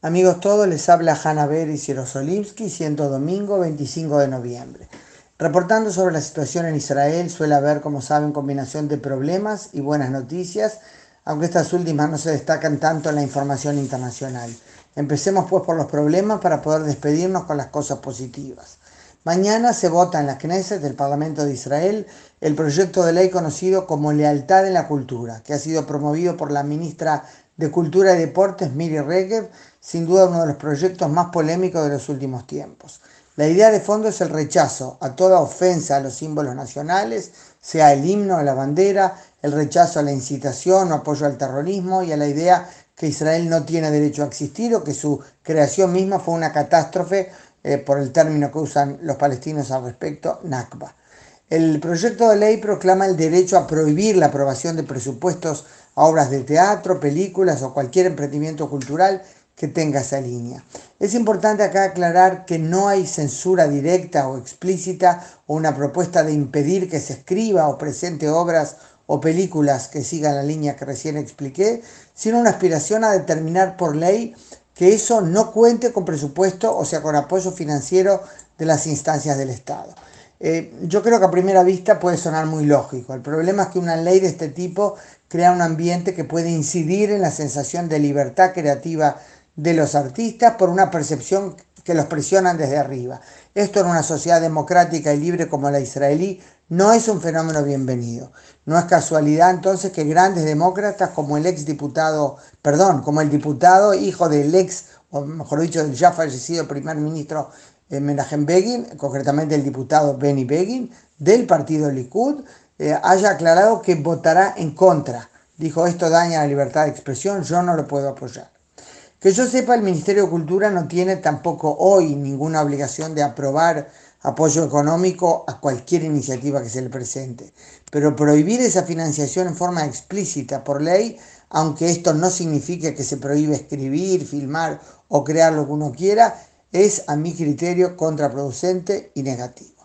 Amigos todos, les habla Hanna Ber y Sierosolimsky, siendo domingo 25 de noviembre. Reportando sobre la situación en Israel, suele haber, como saben, combinación de problemas y buenas noticias, aunque estas últimas no se destacan tanto en la información internacional. Empecemos pues por los problemas para poder despedirnos con las cosas positivas. Mañana se vota en la Knesset del Parlamento de Israel el proyecto de ley conocido como Lealtad en la Cultura, que ha sido promovido por la ministra de Cultura y Deportes, Miri Regev, sin duda uno de los proyectos más polémicos de los últimos tiempos. La idea de fondo es el rechazo a toda ofensa a los símbolos nacionales, sea el himno o la bandera, el rechazo a la incitación o apoyo al terrorismo y a la idea que Israel no tiene derecho a existir o que su creación misma fue una catástrofe eh, por el término que usan los palestinos al respecto, Nakba. El proyecto de ley proclama el derecho a prohibir la aprobación de presupuestos a obras de teatro, películas o cualquier emprendimiento cultural que tenga esa línea. Es importante acá aclarar que no hay censura directa o explícita o una propuesta de impedir que se escriba o presente obras o películas que sigan la línea que recién expliqué, sino una aspiración a determinar por ley que eso no cuente con presupuesto o sea con apoyo financiero de las instancias del Estado. Eh, yo creo que a primera vista puede sonar muy lógico. El problema es que una ley de este tipo crea un ambiente que puede incidir en la sensación de libertad creativa de los artistas por una percepción que los presionan desde arriba. Esto en una sociedad democrática y libre como la israelí no es un fenómeno bienvenido. No es casualidad entonces que grandes demócratas como el ex diputado, perdón, como el diputado hijo del ex, o mejor dicho, del ya fallecido primer ministro Menachem Begin, concretamente el diputado Benny Begin, del partido Likud, eh, haya aclarado que votará en contra. Dijo, esto daña la libertad de expresión, yo no lo puedo apoyar. Que yo sepa, el Ministerio de Cultura no tiene tampoco hoy ninguna obligación de aprobar apoyo económico a cualquier iniciativa que se le presente, pero prohibir esa financiación en forma explícita por ley, aunque esto no signifique que se prohíbe escribir, filmar o crear lo que uno quiera, es a mi criterio contraproducente y negativo.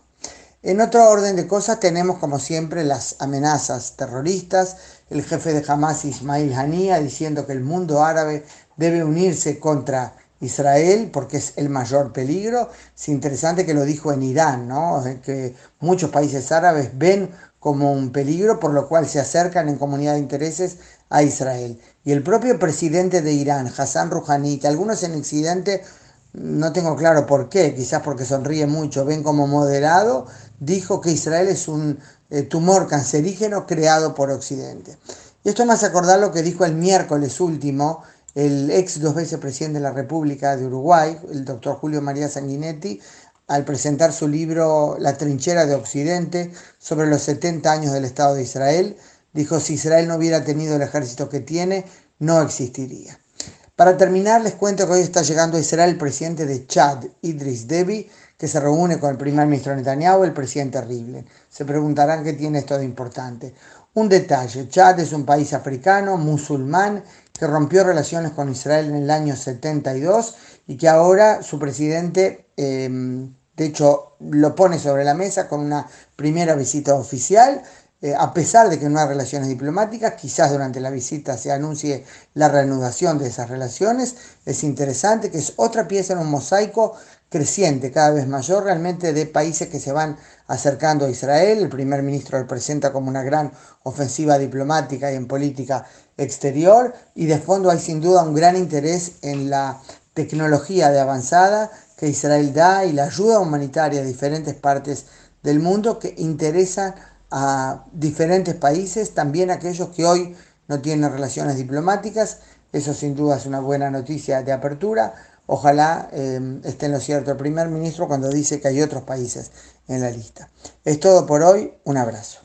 En otro orden de cosas tenemos como siempre las amenazas terroristas, el jefe de Hamas Ismail Haniyeh diciendo que el mundo árabe debe unirse contra Israel porque es el mayor peligro. Es interesante que lo dijo en Irán, ¿no? que muchos países árabes ven como un peligro, por lo cual se acercan en comunidad de intereses a Israel. Y el propio presidente de Irán, Hassan Rouhani, que algunos en Occidente no tengo claro por qué, quizás porque sonríe mucho, ven como moderado, dijo que Israel es un eh, tumor cancerígeno creado por Occidente. Y esto me hace acordar lo que dijo el miércoles último el ex dos veces presidente de la República de Uruguay, el doctor Julio María Sanguinetti, al presentar su libro La trinchera de Occidente sobre los 70 años del Estado de Israel, dijo si Israel no hubiera tenido el ejército que tiene, no existiría. Para terminar, les cuento que hoy está llegando a Israel el presidente de Chad, Idris Deby, que se reúne con el primer ministro Netanyahu, el presidente Rivlin. Se preguntarán qué tiene esto de importante. Un detalle, Chad es un país africano, musulmán, que rompió relaciones con Israel en el año 72 y que ahora su presidente, em, de hecho, lo pone sobre la mesa con una primera visita oficial eh, a pesar de que no hay relaciones diplomáticas, quizás durante la visita se anuncie la reanudación de esas relaciones. Es interesante que es otra pieza en un mosaico creciente, cada vez mayor realmente, de países que se van acercando a Israel. El primer ministro lo presenta como una gran ofensiva diplomática y en política exterior. Y de fondo hay sin duda un gran interés en la tecnología de avanzada que Israel da y la ayuda humanitaria a diferentes partes del mundo que interesan a diferentes países, también aquellos que hoy no tienen relaciones diplomáticas. Eso sin duda es una buena noticia de apertura. Ojalá eh, esté en lo cierto el primer ministro cuando dice que hay otros países en la lista. Es todo por hoy. Un abrazo.